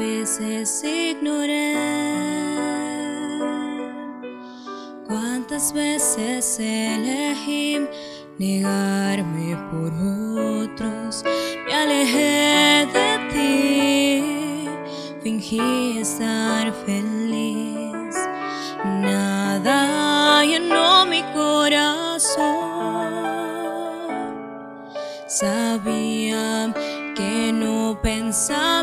veces ignoré, cuántas veces elegí negarme por otros, me alejé de ti, fingí estar feliz, nada llenó mi corazón, sabía que no pensaba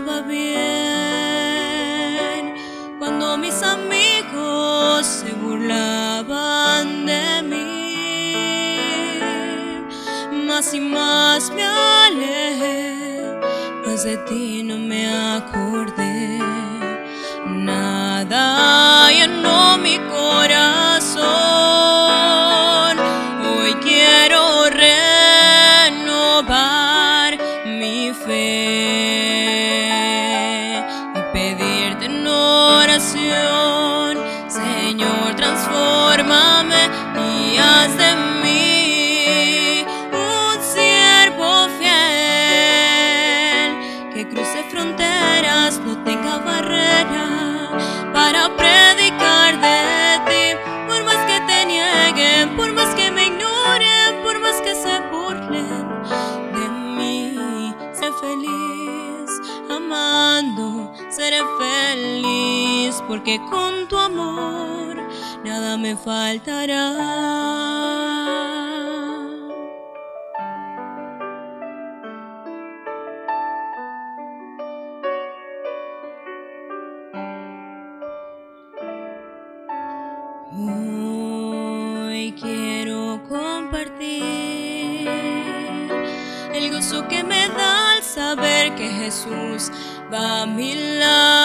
porque con tu amor nada me faltará. Hoy quiero compartir el gozo que me da al saber que Jesús va a mi lado.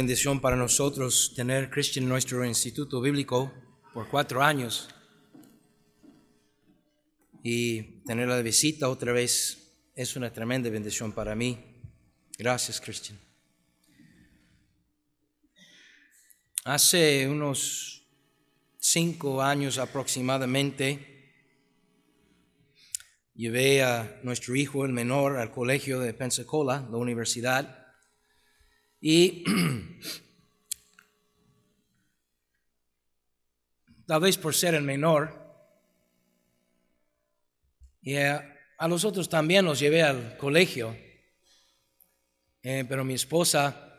bendición para nosotros tener Christian en nuestro instituto bíblico por cuatro años y tenerla de visita otra vez es una tremenda bendición para mí. Gracias, Christian. Hace unos cinco años aproximadamente, llevé a nuestro hijo, el menor, al colegio de Pensacola, la universidad y tal vez por ser el menor, y a, a los otros también los llevé al colegio, eh, pero mi esposa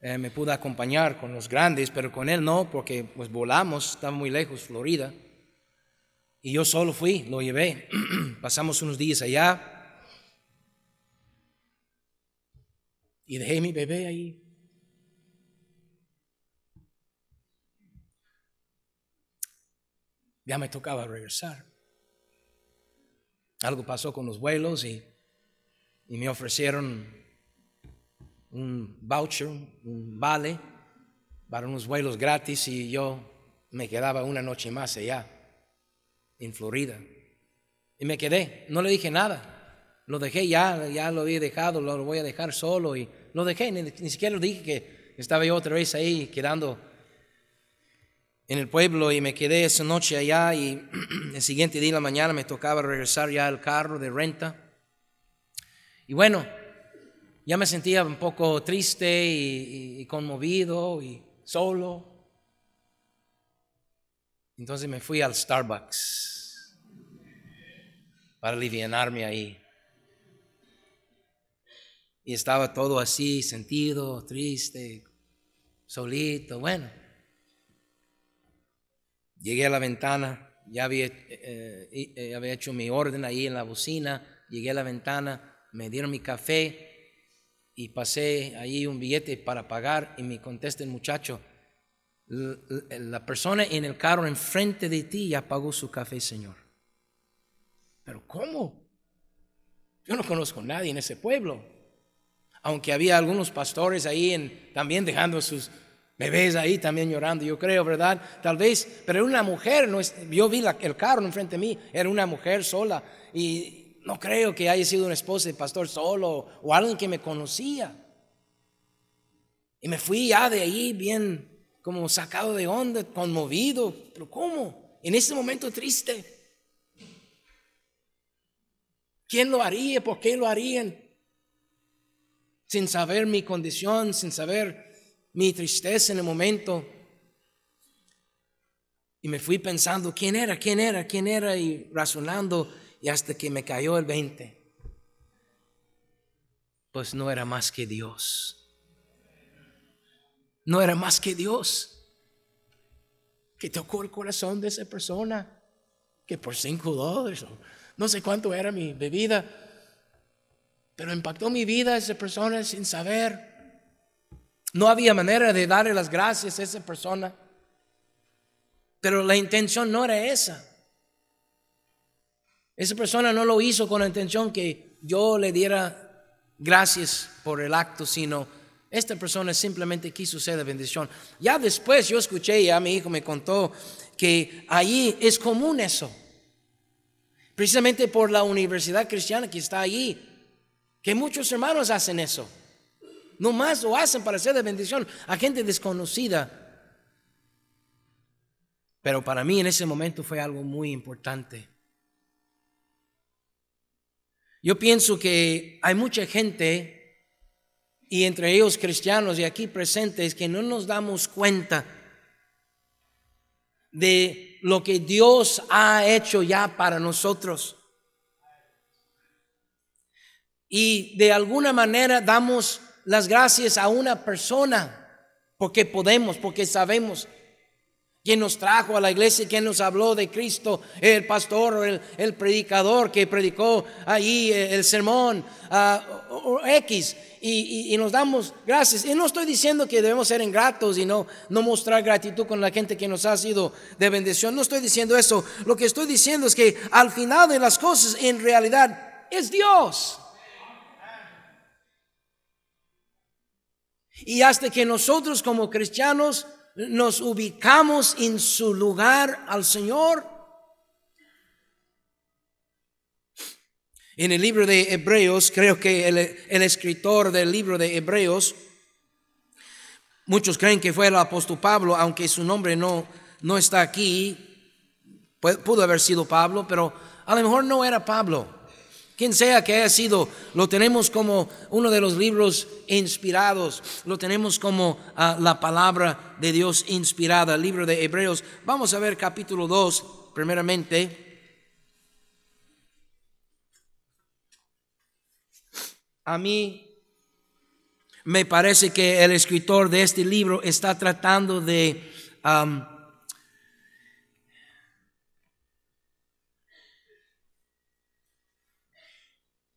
eh, me pudo acompañar con los grandes, pero con él no, porque pues volamos, estaba muy lejos, Florida. Y yo solo fui, lo llevé. Pasamos unos días allá. Y dejé mi bebé ahí. Ya me tocaba regresar. Algo pasó con los vuelos y, y me ofrecieron un voucher, un vale para unos vuelos gratis y yo me quedaba una noche más allá, en Florida. Y me quedé, no le dije nada. Lo dejé ya, ya lo había dejado, lo voy a dejar solo y lo dejé, ni, ni siquiera dije que estaba yo otra vez ahí quedando en el pueblo y me quedé esa noche allá y el siguiente día en la mañana me tocaba regresar ya al carro de renta. Y bueno, ya me sentía un poco triste y, conmovido y solo. Entonces me fui al Starbucks para aliviarme ahí. Y estaba todo así, sentido, triste, solito. Bueno, llegué a la ventana, ya había, eh, eh, había hecho mi orden ahí en la bocina, llegué a la ventana, me dieron mi café y pasé ahí un billete para pagar y me contesta el muchacho, la persona en el carro enfrente de ti ya pagó su café, Señor. Pero ¿cómo? Yo no conozco a nadie en ese pueblo. Aunque había algunos pastores ahí también dejando sus bebés ahí también llorando, yo creo, ¿verdad? Tal vez, pero era una mujer, no yo vi el carro enfrente de mí, era una mujer sola y no creo que haya sido una esposa de pastor solo o alguien que me conocía. Y me fui ya de ahí bien como sacado de onda, conmovido. Pero ¿cómo? En ese momento triste. ¿Quién lo haría? ¿Por qué lo harían? Sin saber mi condición, sin saber mi tristeza en el momento. Y me fui pensando, ¿quién era? ¿Quién era? ¿Quién era? Y razonando y hasta que me cayó el 20, pues no era más que Dios. No era más que Dios que tocó el corazón de esa persona, que por cinco dólares, no sé cuánto era mi bebida, pero impactó mi vida esa persona sin saber. No había manera de darle las gracias a esa persona, pero la intención no era esa. Esa persona no lo hizo con la intención que yo le diera gracias por el acto, sino esta persona simplemente quiso ser de bendición. Ya después yo escuché, ya mi hijo me contó que allí es común eso. Precisamente por la universidad cristiana que está allí, que muchos hermanos hacen eso. No más lo hacen para ser de bendición a gente desconocida. Pero para mí en ese momento fue algo muy importante. Yo pienso que hay mucha gente, y entre ellos cristianos y aquí presentes, que no nos damos cuenta de lo que Dios ha hecho ya para nosotros. Y de alguna manera damos las gracias a una persona porque podemos, porque sabemos quien nos trajo a la iglesia, quien nos habló de Cristo, el pastor o el, predicador que predicó ahí eh, el sermón uh, X. Y, nos damos gracias. Y no estoy diciendo que debemos ser ingratos y no, no mostrar gratitud con la gente que nos ha sido de bendición. No estoy diciendo eso. Lo que estoy diciendo es que al final de las cosas, en realidad, es Dios. Y hasta que nosotros como cristianos nos ubicamos en su lugar al Señor. En el libro de Hebreos, creo que el, escritor del libro de Hebreos, muchos creen que fue el apóstol Pablo, aunque su nombre no, no está aquí, pudo haber sido Pablo, pero a lo mejor no era Pablo. Quien sea que haya sido, lo tenemos como uno de los libros inspirados, lo tenemos como ah, la palabra de Dios inspirada, el libro de Hebreos. Vamos a ver capítulo 2, primeramente. a mí me parece que el escritor de este libro está tratando de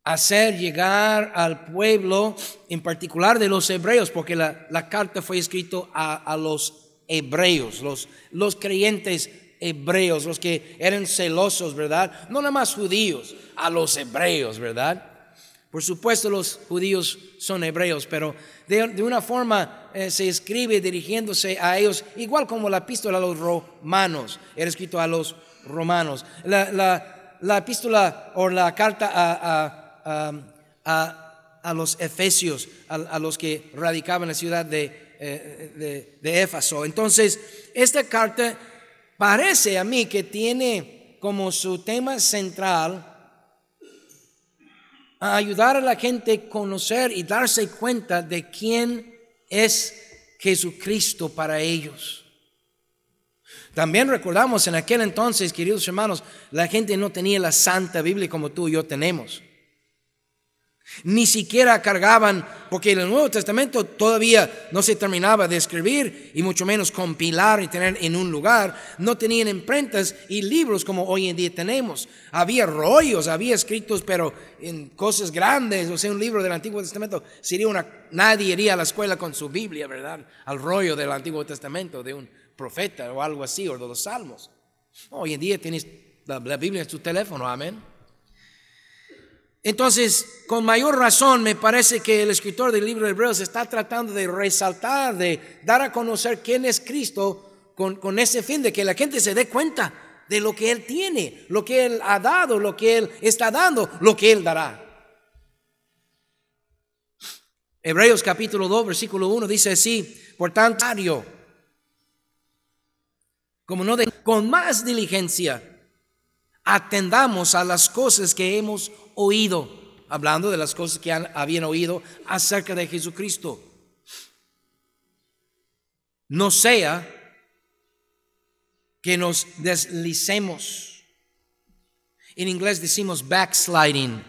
hacer llegar al pueblo, en particular de los hebreos, porque la, carta fue escrita a, los hebreos, los, los creyentes hebreos, los que eran celosos, ¿verdad? No nada más judíos, a los hebreos, ¿verdad? Por supuesto los judíos son hebreos, pero de, una forma eh, se escribe dirigiéndose a ellos, igual como la epístola a los romanos, era escrito a los romanos. La, epístola o la carta a, los efesios, a, los que radicaban en la ciudad de, eh, de, Éfaso. Entonces, esta carta parece a mí que tiene como su tema central a ayudar a la gente a conocer y darse cuenta de quién es Jesucristo para ellos. También recordamos en aquel entonces, queridos hermanos, la gente no tenía la Santa Biblia como tú y yo tenemos. Ni siquiera cargaban, porque el Nuevo Testamento todavía no se terminaba de escribir y mucho menos compilar y tener en un lugar. No tenían imprentas y libros como hoy en día tenemos. Había rollos, había escritos, pero en cosas grandes. O sea, un libro del Antiguo Testamento sería una. Nadie iría a la escuela con su Biblia, ¿verdad? Al rollo del Antiguo Testamento de un profeta o algo así, o de los salmos. Hoy en día tienes la, la Biblia en tu teléfono, amén. Entonces, con mayor razón, me parece que el escritor del libro de Hebreos está tratando de resaltar, de dar a conocer quién es Cristo con, ese fin de que la gente se dé cuenta de lo que Él tiene, lo que Él ha dado, lo que Él está dando, lo que Él dará. Hebreos capítulo 2, versículo 1 dice así, por tanto, como no de, con más diligencia, atendamos a las cosas que hemos oído, hablando de las cosas que habían oído acerca de Jesucristo. No sea que nos deslicemos. En inglés decimos backsliding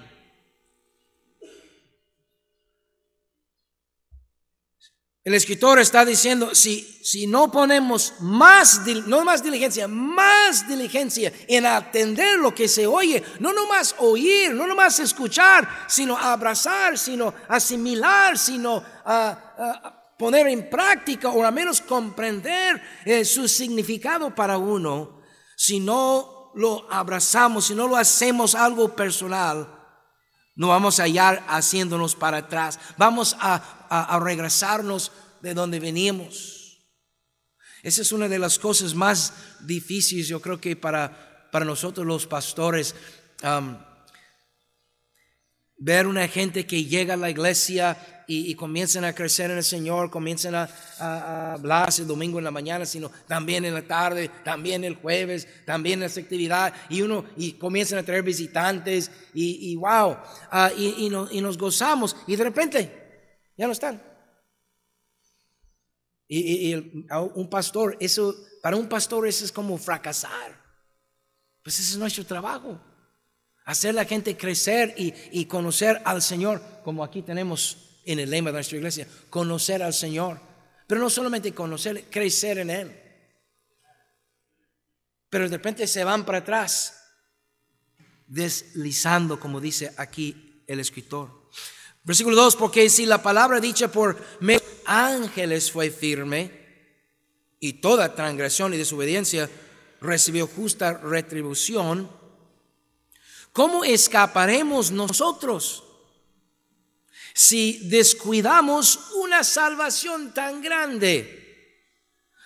El escritor está diciendo, si, si no ponemos más, no más diligencia, más diligencia en atender lo que se oye, no nomás oír, no nomás escuchar, sino abrazar, sino asimilar, sino poner en práctica o al menos comprender eh, su significado para uno, si no lo abrazamos, si no lo hacemos algo personal, no vamos a hallar haciéndonos para atrás, vamos a a, regresarnos de donde veníamos. Esa es una de las cosas más difíciles, yo creo que para, para nosotros los pastores, ver una gente que llega a la iglesia y, comienzan a crecer en el Señor, comienzan a, a, hablar el domingo en la mañana, sino también en la tarde, también el jueves, también en las actividades, y uno, y comienzan a traer visitantes, y, wow, y, y nos gozamos, y de repente ya no están. Y, un pastor, eso, para un pastor eso es como fracasar. Pues ese es nuestro trabajo. Hacer la gente crecer y, y conocer al Señor, como aquí tenemos en el lema de nuestra iglesia, conocer al Señor. Pero no solamente conocer, crecer en Él. Pero de repente se van para atrás, deslizando, como dice aquí el escritor. Versículo 2, porque si la palabra dicha por ángeles fue firme y toda transgresión y desobediencia recibió justa retribución, ¿cómo escaparemos nosotros si descuidamos una salvación tan grande,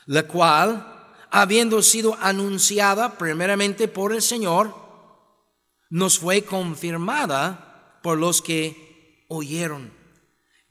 la cual, habiendo sido anunciada primeramente por el Señor, nos fue confirmada por los que oyeron.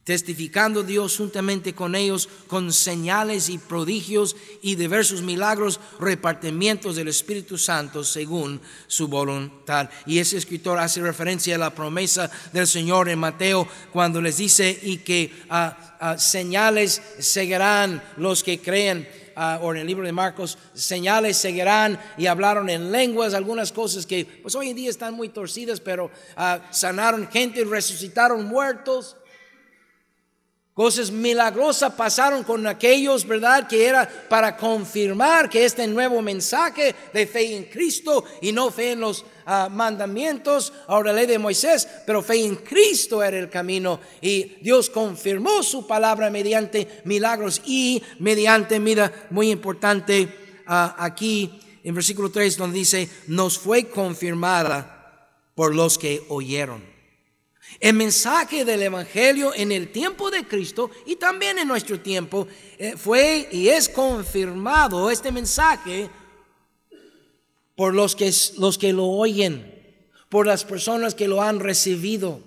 testificando Dios juntamente con ellos con señales y prodigios y diversos milagros, repartimientos del Espíritu Santo según su voluntad. Y ese escritor hace referencia a la promesa del Señor en Mateo cuando les dice y que ah, ah, señales seguirán los que creen. Ah, o en el libro de Marcos, señales seguirán y hablaron en lenguas, algunas cosas que pues hoy en día están muy torcidas, pero sanaron gente, resucitaron muertos. Cosas milagrosas pasaron con aquellos, ¿verdad? Que era para confirmar que este nuevo mensaje de fe en Cristo y no fe en los ah, mandamientos la ley de Moisés, pero fe en Cristo era el camino. Y Dios confirmó su palabra mediante milagros y mediante, mira, muy importante ah, aquí en versículo 3 donde dice, nos fue confirmada por los que oyeron. El mensaje del Evangelio en el tiempo de Cristo y también en nuestro tiempo eh, fue y es confirmado este mensaje por los que, los que lo oyen, por las personas que lo han recibido.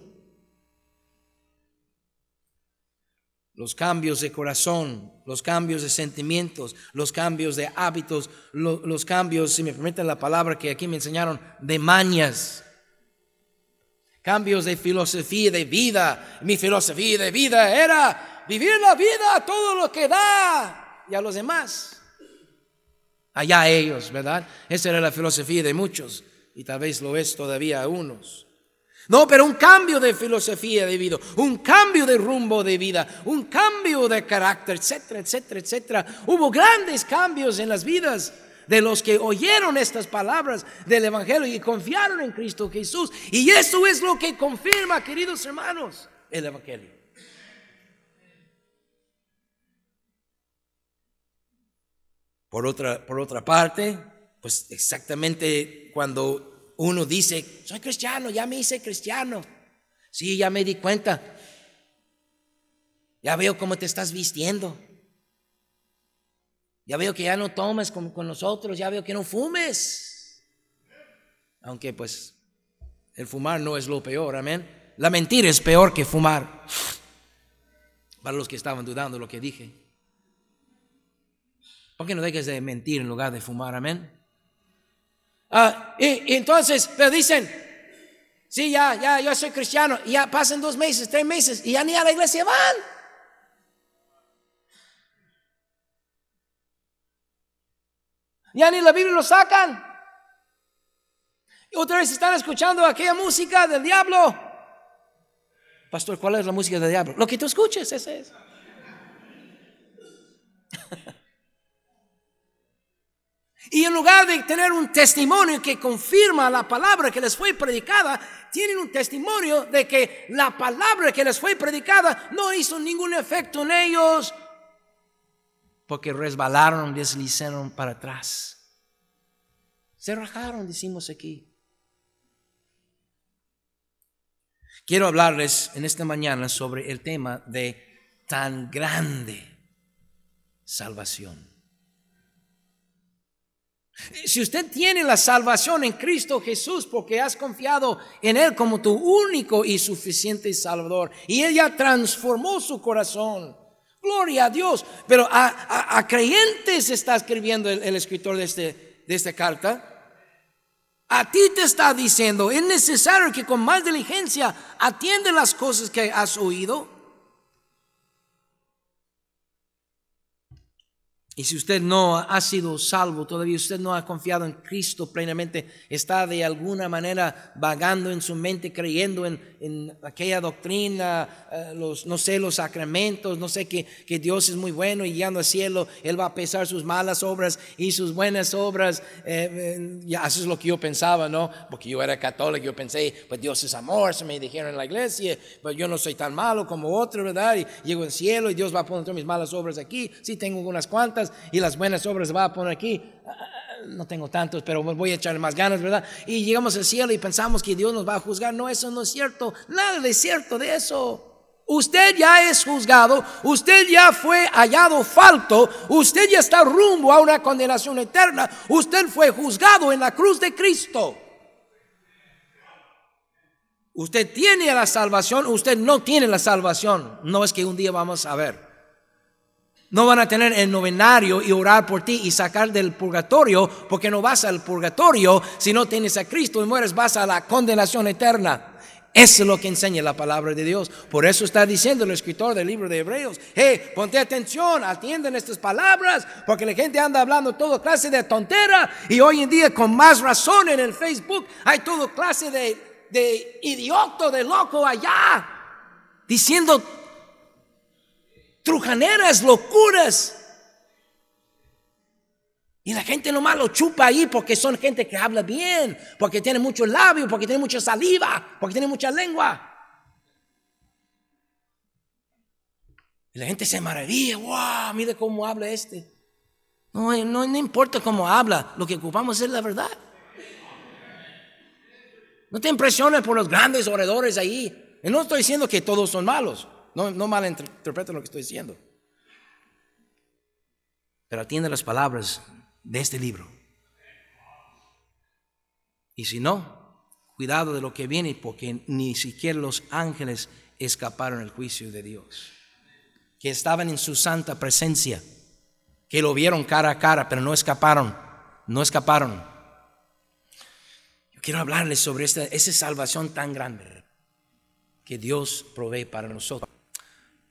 Los cambios de corazón, los cambios de sentimientos, los cambios de hábitos, los cambios, si me permiten la palabra que aquí me enseñaron, de mañas cambios de filosofía de vida. Mi filosofía de vida era vivir la vida a todo lo que da y a los demás. Allá ellos, ¿verdad? Esa era la filosofía de muchos y tal vez lo es todavía a unos. No, pero un cambio de filosofía de vida, un cambio de rumbo de vida, un cambio de carácter, etcétera, etcétera, etcétera. Hubo grandes cambios en las vidas de los que oyeron estas palabras del Evangelio y confiaron en Cristo Jesús. Y eso es lo que confirma, queridos hermanos, el Evangelio. Por otra, por otra parte, pues exactamente cuando uno dice, soy cristiano, ya me hice cristiano. Sí, ya me di cuenta. Ya veo cómo te estás vistiendo. Ya veo que ya no tomes con, con nosotros, ya veo que no fumes. Aunque pues el fumar no es lo peor, amén. La mentira es peor que fumar. Para los que estaban dudando lo que dije. ¿Por qué no dejes de mentir en lugar de fumar, amén? Ah, y, entonces, pero dicen, sí, ya, ya, yo soy cristiano, y ya pasan dos meses, tres meses, y ya ni a la iglesia van. Ya ni la Biblia lo sacan. Y otra vez están escuchando aquella música del diablo. Pastor, ¿cuál es la música del diablo? Lo que tú escuches, ese es. Y en lugar de tener un testimonio que confirma la palabra que les fue predicada, tienen un testimonio de que la palabra que les fue predicada no hizo ningún efecto en ellos, porque resbalaron, deslizaron para atrás. Se rajaron, decimos aquí. Quiero hablarles en esta mañana sobre el tema de tan grande salvación. Si usted tiene la salvación en Cristo Jesús porque has confiado en Él como tu único y suficiente Salvador y Él ya transformó su corazón, Gloria a Dios. Pero a, creyentes está escribiendo el, escritor de, este, de esta carta. A ti te está diciendo, es necesario que con más diligencia atiende las cosas que has oído Y si usted no ha sido salvo todavía, usted no ha confiado en Cristo plenamente, está de alguna manera vagando en su mente, creyendo en, aquella doctrina, eh, los, no sé, los sacramentos, no sé que, que, Dios es muy bueno y llegando al cielo, Él va a pesar sus malas obras y sus buenas obras. Eh, eh, ya, eso es lo que yo pensaba, ¿no? Porque yo era católico, yo pensé, pues Dios es amor, se me dijeron en la iglesia, pues yo no soy tan malo como otro, ¿verdad? Y llego al cielo y Dios va a poner mis malas obras aquí, sí tengo unas cuantas y las buenas obras va a poner aquí. No tengo tantos, pero voy a echarle más ganas, ¿verdad? Y llegamos al cielo y pensamos que Dios nos va a juzgar. No, eso no es cierto. Nada de cierto de eso. Usted ya es juzgado, usted ya fue hallado falto, usted ya está rumbo a una condenación eterna, usted fue juzgado en la cruz de Cristo. Usted tiene la salvación, usted no tiene la salvación. No es que un día vamos a ver. No van a tener el novenario y orar por ti y sacar del purgatorio, porque no vas al purgatorio si no tienes a Cristo y mueres, vas a la condenación eterna. Eso es lo que enseña la palabra de Dios. Por eso está diciendo el escritor del libro de Hebreos, hey, ponte atención, atienden estas palabras, porque la gente anda hablando toda clase de tontera y hoy en día con más razón en el Facebook hay toda clase de, de idiota, de loco allá, diciendo trujaneras, locuras. Y la gente nomás lo chupa ahí porque son gente que habla bien, porque tiene mucho labio, porque tiene mucha saliva, porque tiene mucha lengua. Y la gente se maravilla, wow, mire cómo habla este. No, no, no importa cómo habla, lo que ocupamos es la verdad. No te impresiones por los grandes oradores ahí. Y no estoy diciendo que todos son malos, no, no malinterpreten lo que estoy diciendo. Pero atiende las palabras de este libro. Y si no, cuidado de lo que viene, porque ni siquiera los ángeles escaparon del juicio de Dios, que estaban en su santa presencia, que lo vieron cara a cara, pero no escaparon, no escaparon. Yo quiero hablarles sobre esa salvación tan grande que Dios provee para nosotros.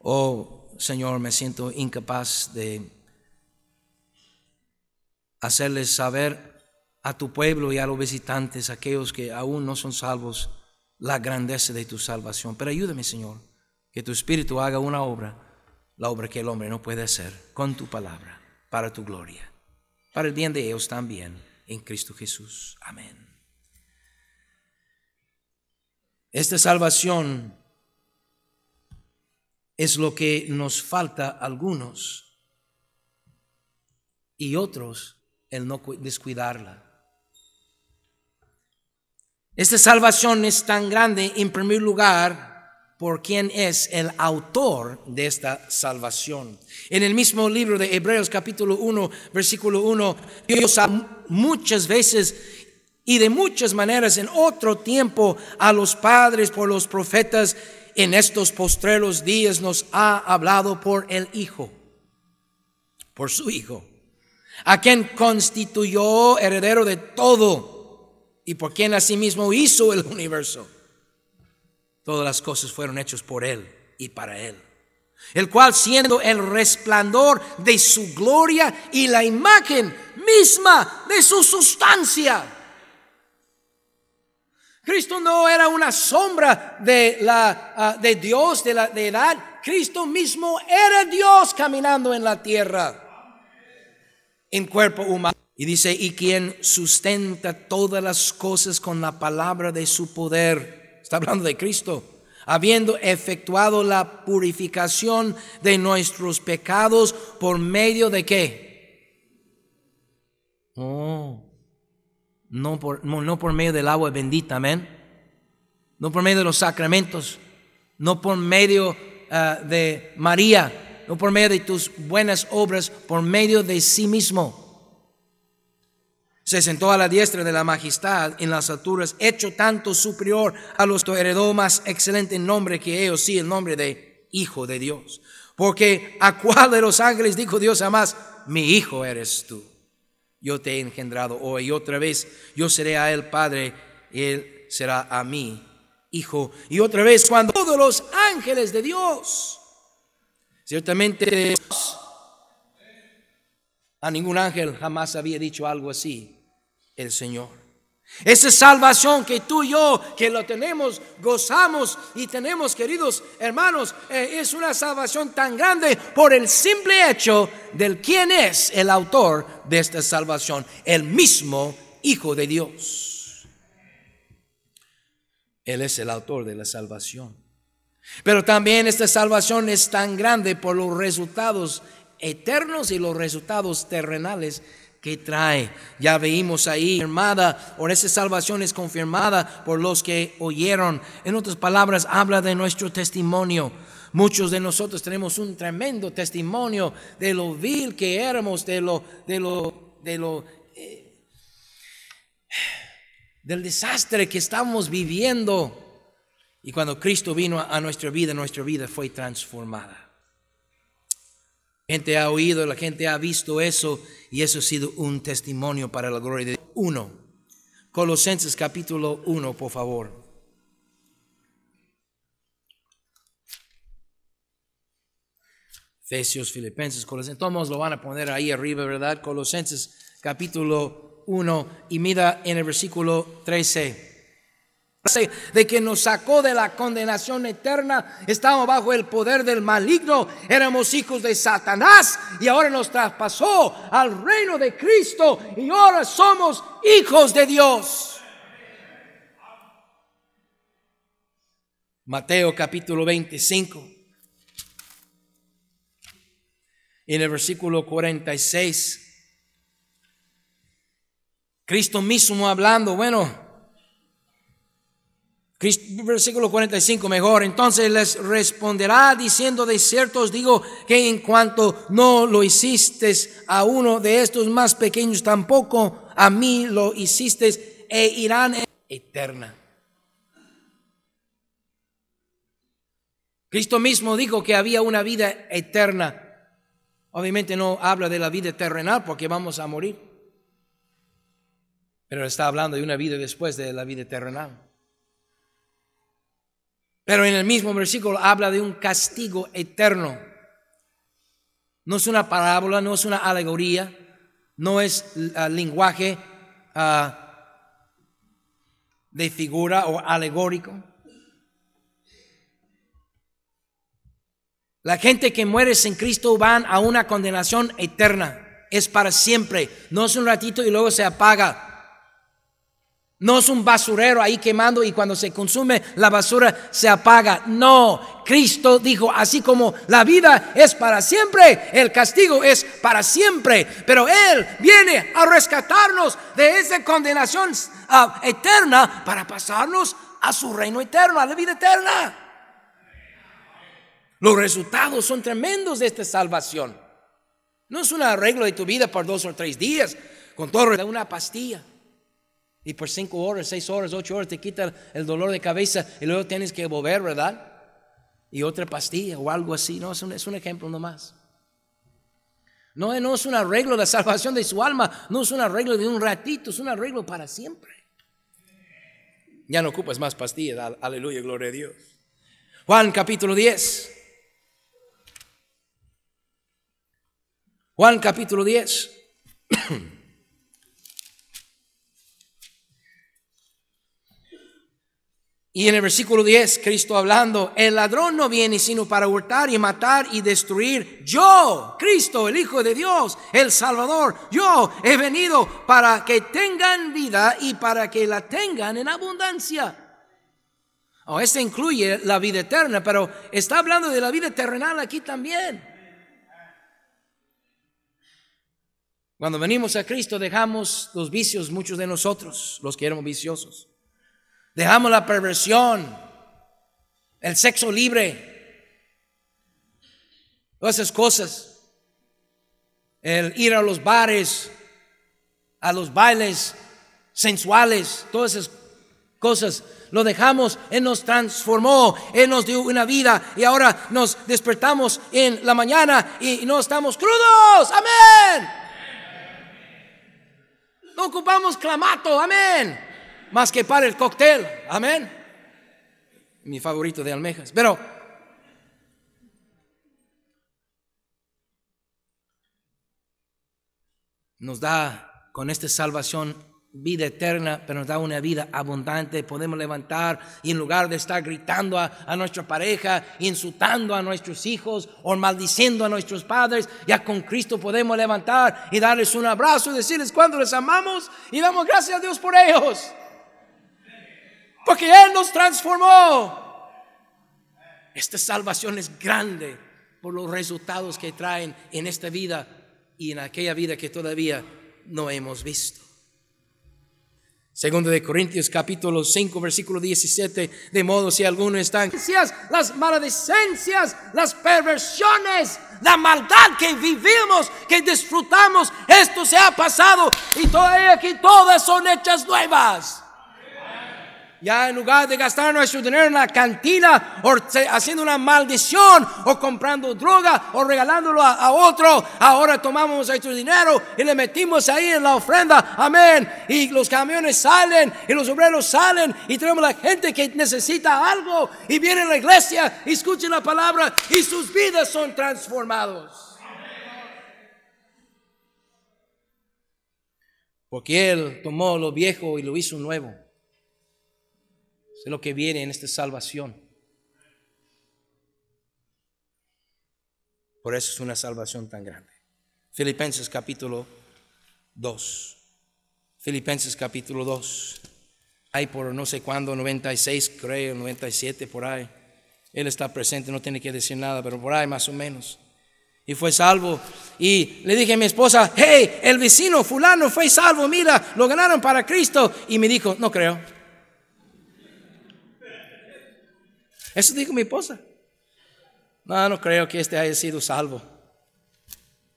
Oh Señor, me siento incapaz de hacerles saber a tu pueblo y a los visitantes, aquellos que aún no son salvos, la grandeza de tu salvación. Pero ayúdame, Señor, que tu Espíritu haga una obra, la obra que el hombre no puede hacer, con tu palabra, para tu gloria, para el bien de ellos también, en Cristo Jesús. Amén. Esta salvación es lo que nos falta a algunos y otros el no descuidarla. Esta salvación es tan grande en primer lugar por quien es el autor de esta salvación. En el mismo libro de Hebreos capítulo 1, versículo 1, Dios muchas veces y de muchas maneras en otro tiempo a los padres por los profetas en estos postreros días nos ha hablado por el Hijo, por su Hijo a quien constituyó heredero de todo y por quien asimismo hizo el universo. Todas las cosas fueron hechas por Él y para Él, el cual siendo el resplandor de su gloria y la imagen misma de su sustancia. Cristo no era una sombra de, la, ah, de Dios, de la de edad. Cristo mismo era Dios caminando en la tierra en cuerpo humano. Y dice, y quien sustenta todas las cosas con la palabra de su poder. Está hablando de Cristo. Habiendo efectuado la purificación de nuestros pecados por medio de qué? Oh, no por, no, por medio del agua bendita, amén. No por medio de los sacramentos. No por medio ah, de María no por medio de tus buenas obras, por medio de sí mismo. Se sentó a la diestra de la majestad en las alturas, hecho tanto superior a los que heredó más excelente nombre que ellos, sí, el nombre de Hijo de Dios. Porque a cuál de los ángeles dijo Dios jamás, mi hijo eres tú. Yo te he engendrado hoy y otra vez yo seré a él padre, y él será a mí hijo. Y otra vez cuando todos los ángeles de Dios Ciertamente a ningún ángel jamás había dicho algo así el Señor. Esa salvación que tú y yo, que lo tenemos, gozamos y tenemos, queridos hermanos, eh, es una salvación tan grande por el simple hecho del quién es el autor de esta salvación, el mismo Hijo de Dios. Él es el autor de la salvación. Pero también esta salvación es tan grande por los resultados eternos y los resultados terrenales que trae. Ya veímos ahí, confirmada, o esa salvación es confirmada por los que oyeron. En otras palabras, habla de nuestro testimonio. Muchos de nosotros tenemos un tremendo testimonio de lo vil que éramos, de lo, de lo, de lo, eh, del desastre que estamos viviendo Y cuando Cristo vino a nuestra vida, nuestra vida fue transformada. Gente ha oído, la gente ha visto eso y eso ha sido un testimonio para la gloria de Dios. Uno, Colosenses capítulo 1, por favor. Efesios, Filipenses, Colosenses, todos lo van a poner ahí arriba, ¿verdad? Colosenses capítulo 1 y mira en el versículo 13 de que nos sacó de la condenación eterna, estábamos bajo el poder del maligno, éramos hijos de Satanás y ahora nos traspasó al reino de Cristo y ahora somos hijos de Dios. Mateo capítulo 25. En el versículo 46, Cristo mismo hablando, bueno, versículo 45 mejor, entonces les responderá diciendo de cierto os digo que en cuanto no lo hiciste a uno de estos más pequeños, tampoco a mí lo hiciste e irán eterna. Cristo mismo dijo que había una vida eterna. Obviamente no habla de la vida terrenal porque vamos a morir. Pero está hablando de una vida después de la vida terrenal. Pero en el mismo versículo habla de un castigo eterno. No es una parábola, no es una alegoría, no es uh, lenguaje uh, de figura o alegórico. La gente que muere sin Cristo van a una condenación eterna. Es para siempre. No es un ratito y luego se apaga. No es un basurero ahí quemando y cuando se consume la basura se apaga. No, Cristo dijo, así como la vida es para siempre, el castigo es para siempre. Pero Él viene a rescatarnos de esa condenación ah, eterna para pasarnos a su reino eterno, a la vida eterna. Los resultados son tremendos de esta salvación. No es un arreglo de tu vida por dos o tres días, con todo una pastilla. Y por cinco horas, seis horas, ocho horas te quita el dolor de cabeza y luego tienes que volver, ¿verdad? Y otra pastilla o algo así. No, es un, es un ejemplo nomás. No, no es un arreglo la salvación de su alma, no es un arreglo de un ratito, es un arreglo para siempre. Ya no ocupas más pastillas, aleluya, gloria a Dios. Juan capítulo 10. Juan capítulo 10. Y en el versículo 10, Cristo hablando, el ladrón no viene sino para hurtar y matar y destruir. Yo, Cristo, el Hijo de Dios, el Salvador, yo he venido para que tengan vida y para que la tengan en abundancia. Oh, este incluye la vida eterna, pero está hablando de la vida terrenal aquí también. Cuando venimos a Cristo dejamos los vicios, muchos de nosotros, los que éramos viciosos. Dejamos la perversión, el sexo libre, todas esas cosas. El ir a los bares, a los bailes sensuales, todas esas cosas. Lo dejamos, Él nos transformó, Él nos dio una vida y ahora nos despertamos en la mañana y no estamos crudos. Amén. No ocupamos clamato. Amén más que para el cóctel. Amén. Mi favorito de almejas. Pero nos da con esta salvación vida eterna, pero nos da una vida abundante. Podemos levantar y en lugar de estar gritando a, a, nuestra pareja, insultando a nuestros hijos o maldiciendo a nuestros padres, ya con Cristo podemos levantar y darles un abrazo y decirles cuando les amamos y damos gracias a Dios por ellos. Porque Él nos transformó. Esta salvación es grande por los resultados que traen en esta vida y en aquella vida que todavía no hemos visto. Segundo de Corintios capítulo 5 versículo 17, de modo si alguno está las maledicencias, las perversiones, la maldad que vivimos, que disfrutamos, esto se ha pasado y todavía aquí todas son hechas nuevas. Ya en lugar de gastar nuestro dinero en la cantina o haciendo una maldición o comprando droga o regalándolo a, otro, ahora tomamos nuestro dinero y le metimos ahí en la ofrenda. Amén. Y los camiones salen y los obreros salen y tenemos la gente que necesita algo y viene a la iglesia y escucha la palabra y sus vidas son transformados. Porque Él tomó lo viejo y lo hizo nuevo es lo que viene en esta salvación. Por eso es una salvación tan grande. Filipenses capítulo 2. Filipenses capítulo 2. Ahí por no sé cuándo, 96 creo, 97 por ahí. Él está presente, no tiene que decir nada, pero por ahí más o menos. Y fue salvo. Y le dije a mi esposa, hey, el vecino fulano fue salvo, mira, lo ganaron para Cristo. Y me dijo, no creo. Eso dijo mi esposa. No, no creo que este haya sido salvo.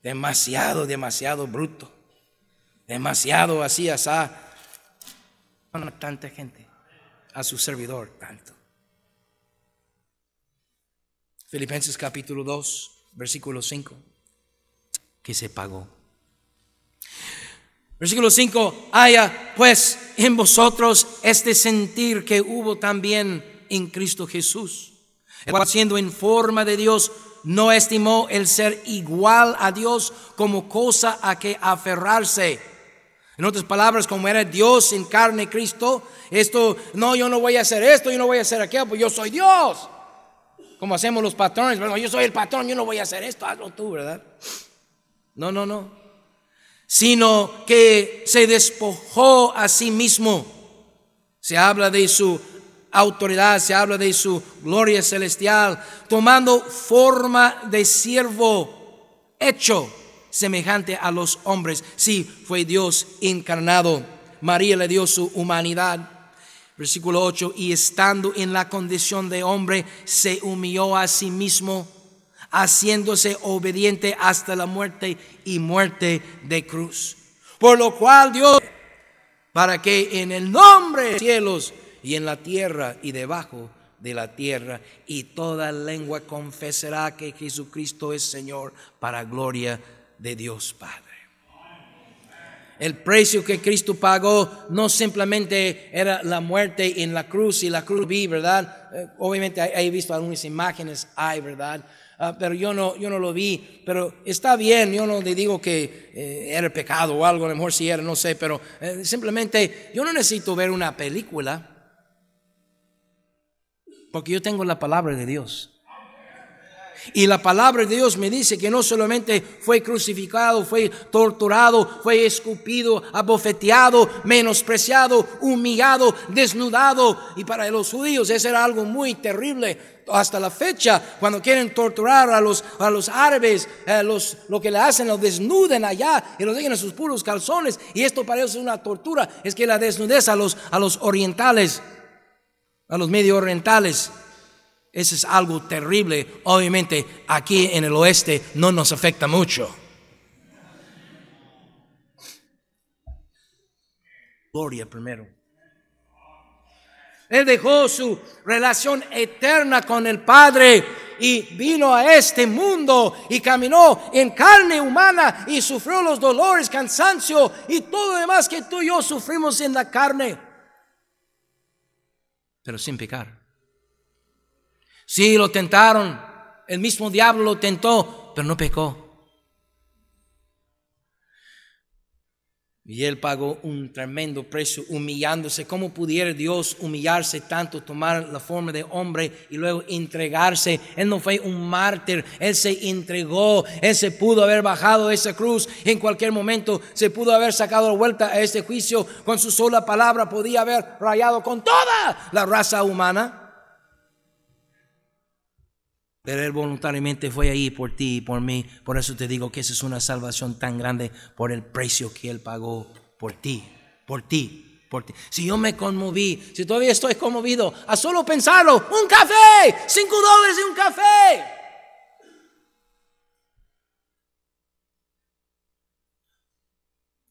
Demasiado, demasiado bruto. Demasiado así, asá. No, tanta gente. A su servidor, tanto. Filipenses capítulo 2, versículo 5. Que se pagó. Versículo 5. Haya pues en vosotros este sentir que hubo también en Cristo Jesús. El cual siendo en forma de Dios, no estimó el ser igual a Dios como cosa a que aferrarse. En otras palabras, como era Dios en carne Cristo, esto, no, yo no voy a hacer esto, yo no voy a hacer aquello, pues yo soy Dios. Como hacemos los patrones, bueno, yo soy el patrón, yo no voy a hacer esto, hazlo tú, ¿verdad? No, no, no. Sino que se despojó a sí mismo. Se habla de su autoridad, se habla de su gloria celestial, tomando forma de siervo hecho semejante a los hombres. Sí, fue Dios encarnado. María le dio su humanidad. Versículo 8, y estando en la condición de hombre, se humilló a sí mismo, haciéndose obediente hasta la muerte y muerte de cruz. Por lo cual Dios, para que en el nombre de los cielos y en la tierra y debajo de la tierra, y toda lengua confesará que Jesucristo es Señor para gloria de Dios Padre. El precio que Cristo pagó no simplemente era la muerte en la cruz y la cruz vi, ¿verdad? Eh, obviamente he visto algunas imágenes, hay, ¿verdad? Ah, pero yo no, yo no lo vi, pero está bien, yo no le digo que eh, era pecado o algo, a lo mejor si era, no sé, pero eh, simplemente yo no necesito ver una película porque yo tengo la palabra de Dios. Y la palabra de Dios me dice que no solamente fue crucificado, fue torturado, fue escupido, abofeteado, menospreciado, humillado, desnudado. Y para los judíos eso era algo muy terrible. Hasta la fecha, cuando quieren torturar a los, a los árabes, los, lo que le hacen, lo desnuden allá y lo dejan a sus puros calzones. Y esto parece una tortura, es que la desnudez a los, a los orientales a los medio orientales. Eso es algo terrible. Obviamente aquí en el oeste no nos afecta mucho. Gloria primero. Él dejó su relación eterna con el Padre y vino a este mundo y caminó en carne humana y sufrió los dolores, cansancio y todo lo demás que tú y yo sufrimos en la carne pero sin pecar. Sí, lo tentaron, el mismo diablo lo tentó, pero no pecó. Y él pagó un tremendo precio humillándose. ¿Cómo pudiera Dios humillarse tanto, tomar la forma de hombre y luego entregarse? Él no fue un mártir, él se entregó, él se pudo haber bajado de esa cruz en cualquier momento, se pudo haber sacado la vuelta a este juicio con su sola palabra, podía haber rayado con toda la raza humana. Pero Él voluntariamente fue ahí por ti y por mí. Por eso te digo que esa es una salvación tan grande por el precio que Él pagó por ti, por ti, por ti. Si yo me conmoví, si todavía estoy conmovido, a solo pensarlo, un café, cinco dólares y un café.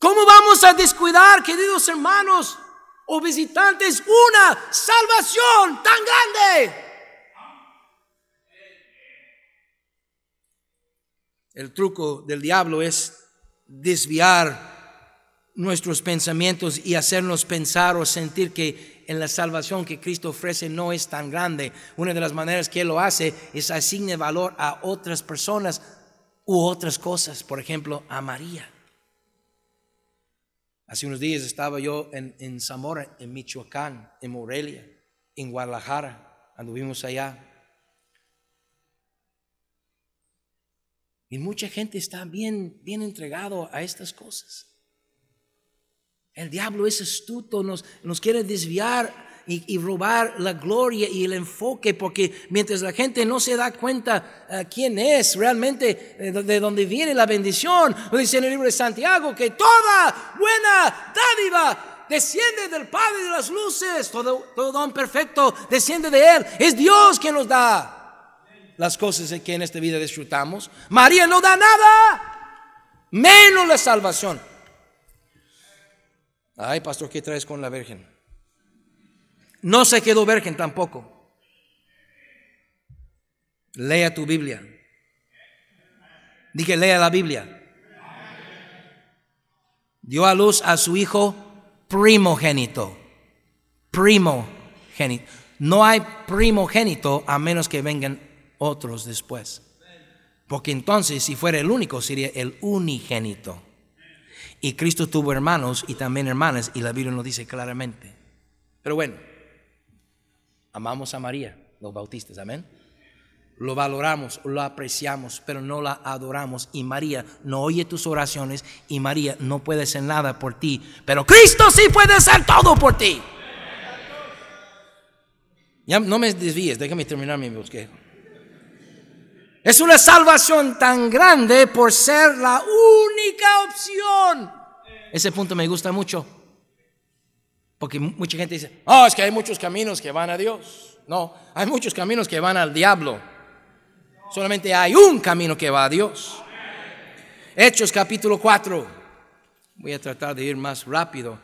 ¿Cómo vamos a descuidar, queridos hermanos, o visitantes una salvación tan grande. El truco del diablo es desviar nuestros pensamientos y hacernos pensar o sentir que en la salvación que Cristo ofrece no es tan grande. Una de las maneras que Él lo hace es asigne valor a otras personas u otras cosas, por ejemplo, a María. Hace unos días estaba yo en, Zamora, en Michoacán, en Morelia, en Guadalajara, anduvimos allá. Y mucha gente está bien, bien entregado a estas cosas. El diablo es astuto, nos, nos quiere desviar y, robar la gloria y el enfoque, porque mientras la gente no se da cuenta uh, quién es realmente, eh, de dónde viene la bendición, dice en el libro de Santiago, que toda buena dádiva desciende del Padre de las luces, todo, todo don perfecto desciende de Él, es Dios quien nos da las cosas que en esta vida disfrutamos. María no da nada, menos la salvación. Ay, pastor, ¿qué traes con la Virgen? No se quedó virgen tampoco. Lea tu Biblia. Dije, lea la Biblia. Dio a luz a su hijo primogénito. Primogénito. No hay primogénito a menos que vengan otros después. Porque entonces, si fuera el único, sería el unigénito. Y Cristo tuvo hermanos y también hermanas, y la Biblia lo dice claramente. Pero bueno, Amamos a María, los bautistas, amén. Lo valoramos, lo apreciamos, pero no la adoramos. Y María no oye tus oraciones y María no puede hacer nada por ti. Pero Cristo sí puede hacer todo por ti. Ya no me desvíes, déjame terminar mi bosquejo. Es una salvación tan grande por ser la única opción. Ese punto me gusta mucho. Porque mucha gente dice, oh, es que hay muchos caminos que van a Dios. No, hay muchos caminos que van al diablo. Solamente hay un camino que va a Dios. Hechos capítulo 4. Voy a tratar de ir más rápido.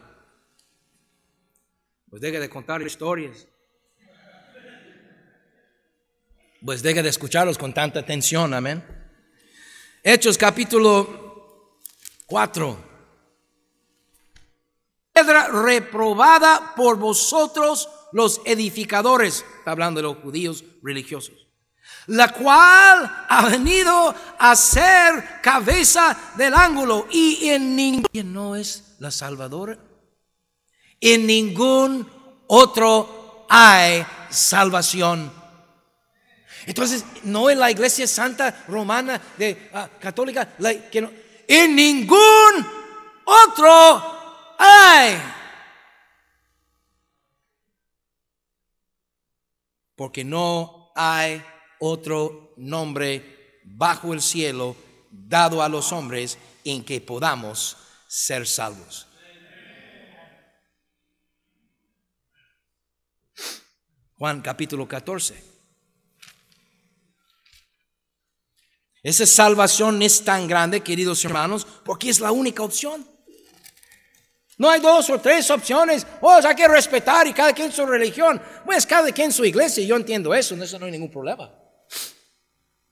Pues deja de contar historias. Pues deja de escucharlos con tanta atención, amén. Hechos capítulo 4 piedra reprobada por vosotros los edificadores, está hablando de los judíos religiosos, la cual ha venido a ser cabeza del ángulo y en ningún no es la salvadora, en ningún otro hay salvación. Entonces, no en la iglesia santa romana de ah, católica, que en ningún otro ¡Ay! Porque no hay otro nombre bajo el cielo dado a los hombres en que podamos ser salvos. Juan capítulo 14. Esa salvación es tan grande, queridos hermanos, porque es la única opción. No hay dos o tres opciones. Oh, hay que respetar y cada quien su religión. Pues cada quien su iglesia. Yo entiendo eso, eso no hay ningún problema.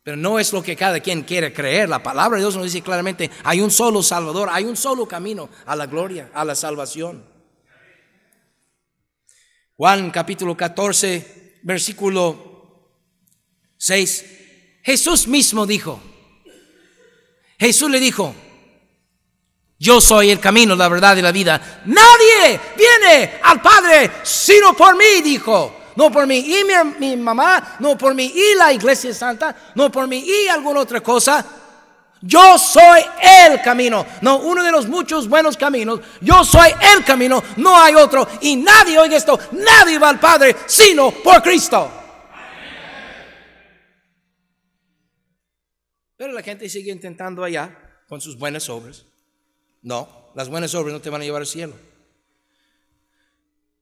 Pero no es lo que cada quien quiere creer. La palabra de Dios nos dice claramente, hay un solo Salvador, hay un solo camino a la gloria, a la salvación. Juan capítulo 14, versículo 6. Jesús mismo dijo, Jesús le dijo, yo soy el camino, la verdad y la vida. Nadie viene al Padre sino por mí, dijo. No por mí y mi, mamá, no por mí y la iglesia santa, no por mí y alguna otra cosa. Yo soy el camino, no uno de los muchos buenos caminos. Yo soy el camino, no hay otro. Y nadie, oiga esto, nadie va al Padre sino por Cristo. Pero la gente sigue intentando allá con sus buenas obras. No, las buenas obras no te van a llevar al cielo.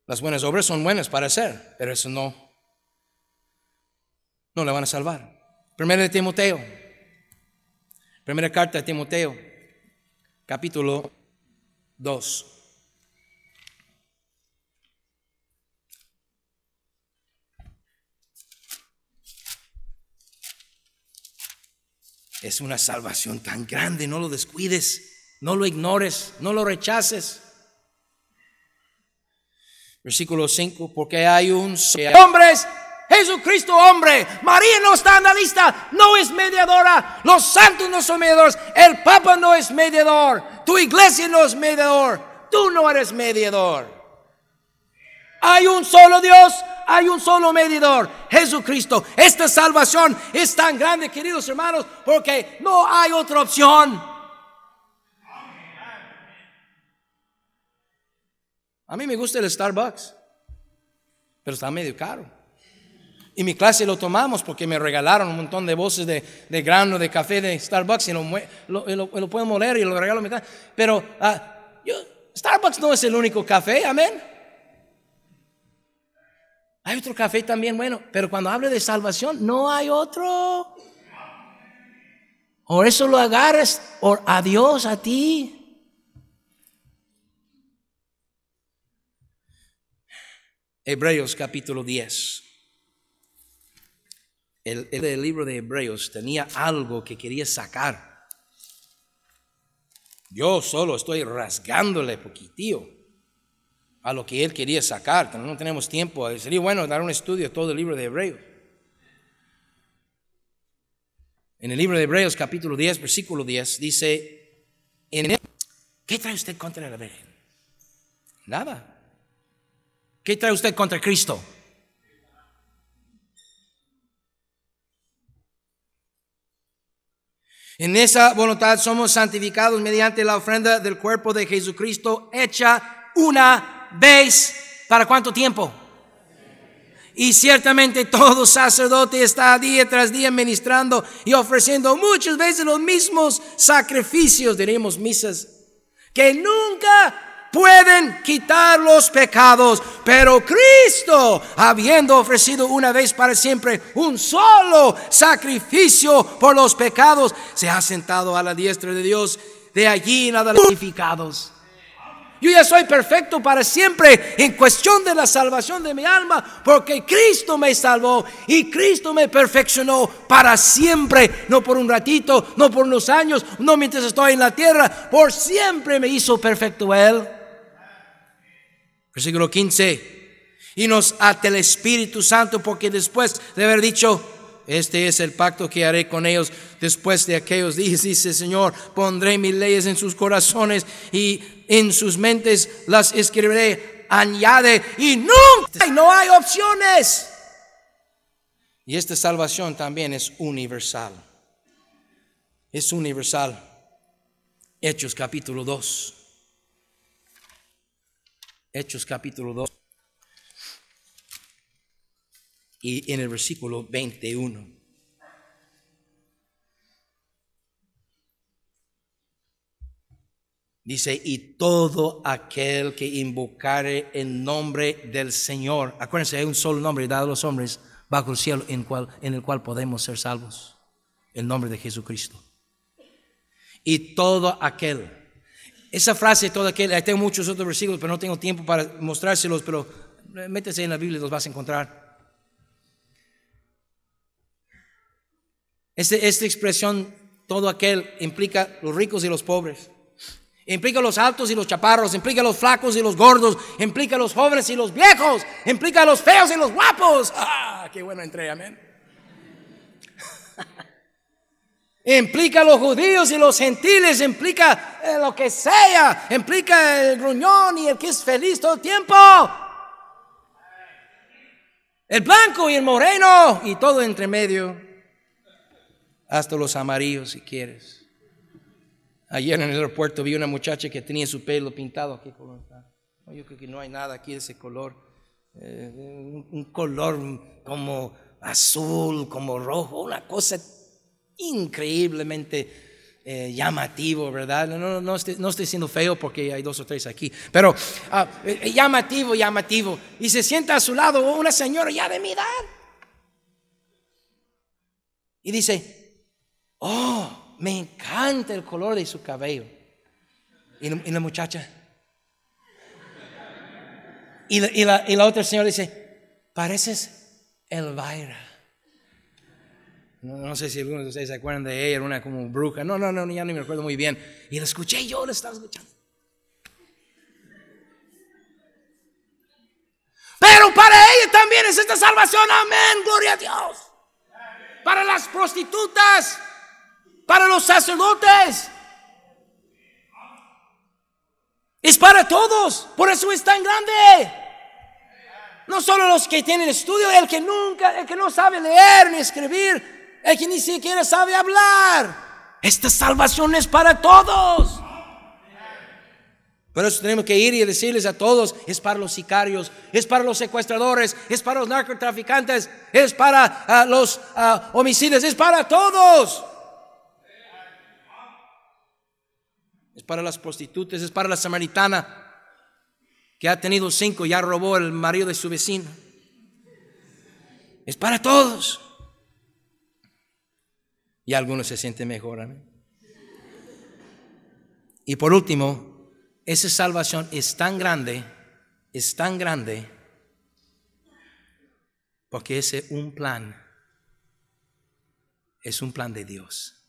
Las buenas obras son buenas para hacer, pero eso no, no le van a salvar. Primera de Timoteo, primera carta de Timoteo, capítulo 2. Es una salvación tan grande, no lo descuides, no lo ignores, no lo rechaces. Versículo 5, porque hay un hombres, Jesucristo hombre, María no está en la lista, no es mediadora, los santos no son mediadores, el Papa no es mediador, tu iglesia no es mediador, tú no eres mediador. Hay un solo Dios, hay un solo medidor, Jesucristo. Esta salvación es tan grande, queridos hermanos, porque no hay otra opción. A mí me gusta el Starbucks, pero está medio caro. Y mi clase lo tomamos porque me regalaron un montón de voces de, grano de café de Starbucks y lo, lo, puedo moler y lo regalo. Pero ah, Starbucks no es el único café, amén. Hay otro café también bueno, pero cuando hable de salvación, no hay otro. O eso lo agarres o a Dios, a ti. Hebreos capítulo 10. El, el, libro de Hebreos tenía algo que quería sacar. Yo solo estoy rasgándole poquitío a lo que él quería sacar. No tenemos tiempo. Sería bueno dar un estudio a todo el libro de Hebreos. En el libro de Hebreos capítulo 10, versículo 10, dice, ¿qué trae usted contra la Virgen? Nada. ¿Qué trae usted contra Cristo? En esa voluntad somos santificados mediante la ofrenda del cuerpo de Jesucristo hecha una ¿Veis para cuánto tiempo? Y ciertamente todo sacerdote está día tras día ministrando y ofreciendo muchas veces los mismos sacrificios, diremos misas, que nunca pueden quitar los pecados. Pero Cristo, habiendo ofrecido una vez para siempre un solo sacrificio por los pecados, se ha sentado a la diestra de Dios. De allí nada glorificados. Yo ya soy perfecto para siempre en cuestión de la salvación de mi alma, porque Cristo me salvó y Cristo me perfeccionó para siempre, no por un ratito, no por unos años, no mientras estoy en la tierra, por siempre me hizo perfecto Él. Versículo 15. Y nos ate el Espíritu Santo, porque después de haber dicho, este es el pacto que haré con ellos después de aquellos días, dice el Señor, pondré mis leyes en sus corazones y en sus mentes las escribiré, añade, y nunca, no hay opciones. Y esta salvación también es universal. Es universal. Hechos capítulo 2. Hechos capítulo 2. Y en el versículo 21. Dice, y todo aquel que invocare el nombre del Señor. Acuérdense, hay un solo nombre dado a los hombres bajo el cielo en, cual, en el cual podemos ser salvos. El nombre de Jesucristo. Y todo aquel. Esa frase, todo aquel, tengo muchos otros versículos, pero no tengo tiempo para mostrárselos, pero métese en la Biblia y los vas a encontrar. Este, esta expresión, todo aquel, implica los ricos y los pobres implica los altos y los chaparros, implica los flacos y los gordos, implica los jóvenes y los viejos, implica los feos y los guapos. ¡Ah! ¡Qué bueno entré, amén! implica los judíos y los gentiles, implica eh, lo que sea, implica el gruñón y el que es feliz todo el tiempo. El blanco y el moreno y todo entre medio, hasta los amarillos si quieres. Ayer en el aeropuerto vi una muchacha que tenía su pelo pintado. ¿Qué color está? yo creo que no hay nada aquí de ese color. Eh, un, color como azul, como rojo, una cosa increíblemente eh, llamativo, ¿verdad? No, no, estoy, no, estoy, siendo feo porque hay dos o tres aquí, pero ah, eh, llamativo, llamativo. Y se sienta a su lado una señora ya de mi edad. Y dice, oh, me encanta el color de su cabello. Y la, muchacha. Y la, otra señora dice, pareces Elvira. No, sé si algunos de ustedes se acuerdan de ella, era una como bruja. No, no, no, ya no me acuerdo muy bien. Y la escuché yo, la estaba escuchando. Pero para ella también es esta salvación. Amén, gloria a Dios. Para las prostitutas, para los sacerdotes. Es para todos. Por eso es tan grande. No solo los que tienen estudio, el que nunca, el que no sabe leer ni escribir, el que ni siquiera sabe hablar. Esta salvación es para todos. Por eso tenemos que ir y decirles a todos, es para los sicarios, es para los secuestradores, es para los narcotraficantes, es para ah, los ah, homicidios, es para todos. Es para las prostitutas, es para la samaritana que ha tenido cinco, ya robó el marido de su vecino. Es para todos. Y algunos se sienten mejor. Y por último, esa salvación es tan grande, es tan grande, porque ese es un plan, es un plan de Dios.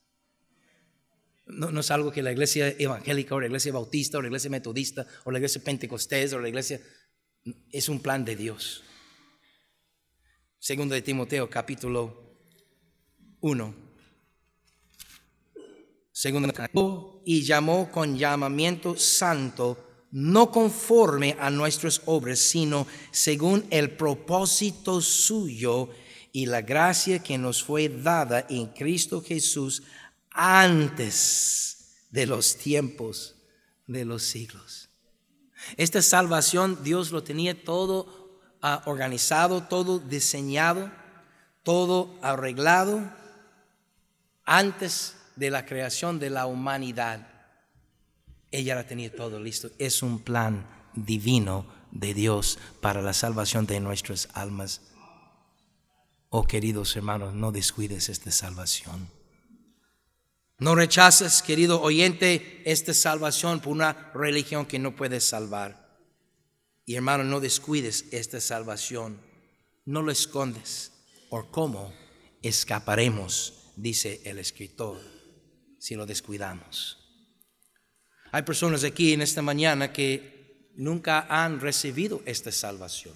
No, es algo que la iglesia evangélica o la iglesia bautista o la iglesia metodista o la iglesia pentecostés o la iglesia... Es un plan de Dios. Segundo de Timoteo capítulo 1 segundo y llamó con llamamiento santo, no conforme a nuestras obras, sino según el propósito suyo y la gracia que nos fue dada en Cristo Jesús antes de los tiempos de los siglos. Esta salvación Dios lo tenía todo ah, organizado, todo diseñado, todo arreglado antes de la creación de la humanidad, ella la tenía todo listo. Es un plan divino de Dios para la salvación de nuestras almas. Oh queridos hermanos, no descuides esta salvación. No rechaces, querido oyente, esta salvación por una religión que no puede salvar. Y hermano, no descuides esta salvación. No lo escondes. ¿O cómo escaparemos? Dice el escritor si lo descuidamos. Hay personas aquí en esta mañana que nunca han recibido esta salvación.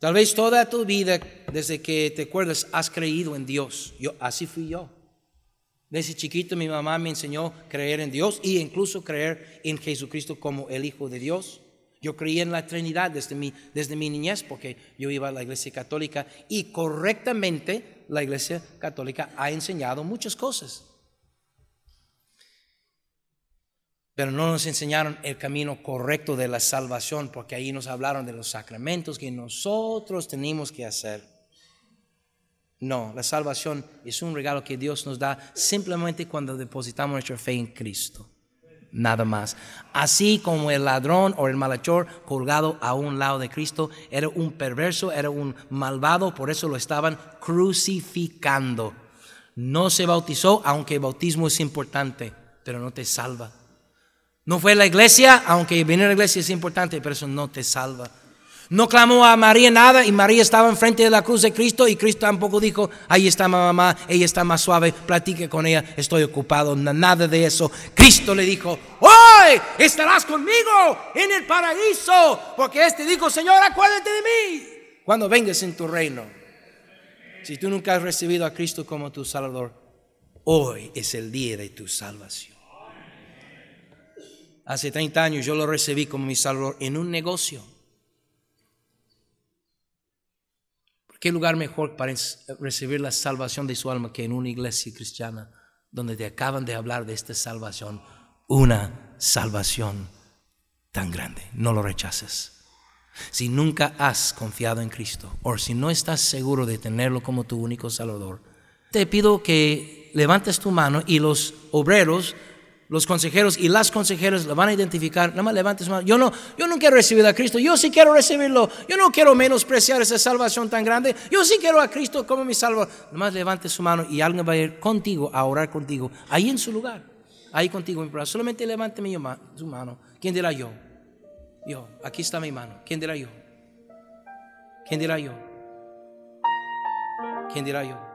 Tal vez toda tu vida, desde que te acuerdas, has creído en Dios. Yo, así fui yo. Desde chiquito mi mamá me enseñó creer en Dios e incluso creer en Jesucristo como el Hijo de Dios. Yo creí en la Trinidad desde mi, desde mi niñez porque yo iba a la iglesia católica y correctamente la iglesia católica ha enseñado muchas cosas. pero no nos enseñaron el camino correcto de la salvación, porque ahí nos hablaron de los sacramentos que nosotros tenemos que hacer. No, la salvación es un regalo que Dios nos da simplemente cuando depositamos nuestra fe en Cristo. Nada más. Así como el ladrón o el malhechor colgado a un lado de Cristo era un perverso, era un malvado, por eso lo estaban crucificando. No se bautizó, aunque el bautismo es importante, pero no te salva. No fue a la iglesia, aunque venir a la iglesia es importante, pero eso no te salva. No clamó a María nada y María estaba enfrente de la cruz de Cristo y Cristo tampoco dijo, ahí está mi mamá, ella está más suave, platique con ella, estoy ocupado, nada de eso. Cristo le dijo, hoy estarás conmigo en el paraíso, porque este dijo, Señor, acuérdate de mí cuando vengas en tu reino. Si tú nunca has recibido a Cristo como tu Salvador, hoy es el día de tu salvación. Hace 30 años yo lo recibí como mi salvador en un negocio. ¿Qué lugar mejor para recibir la salvación de su alma que en una iglesia cristiana donde te acaban de hablar de esta salvación? Una salvación tan grande. No lo rechaces. Si nunca has confiado en Cristo o si no estás seguro de tenerlo como tu único salvador, te pido que levantes tu mano y los obreros los consejeros y las consejeras lo van a identificar. Nada más levante su mano. Yo no, yo no quiero recibir a Cristo. Yo sí quiero recibirlo. Yo no quiero menospreciar esa salvación tan grande. Yo sí quiero a Cristo como mi salvador. Nada más levante su mano y alguien va a ir contigo a orar contigo. Ahí en su lugar. Ahí contigo. Solamente levante su mano. ¿Quién dirá yo? Yo. Aquí está mi mano. ¿Quién dirá yo? ¿Quién dirá yo? ¿Quién dirá yo?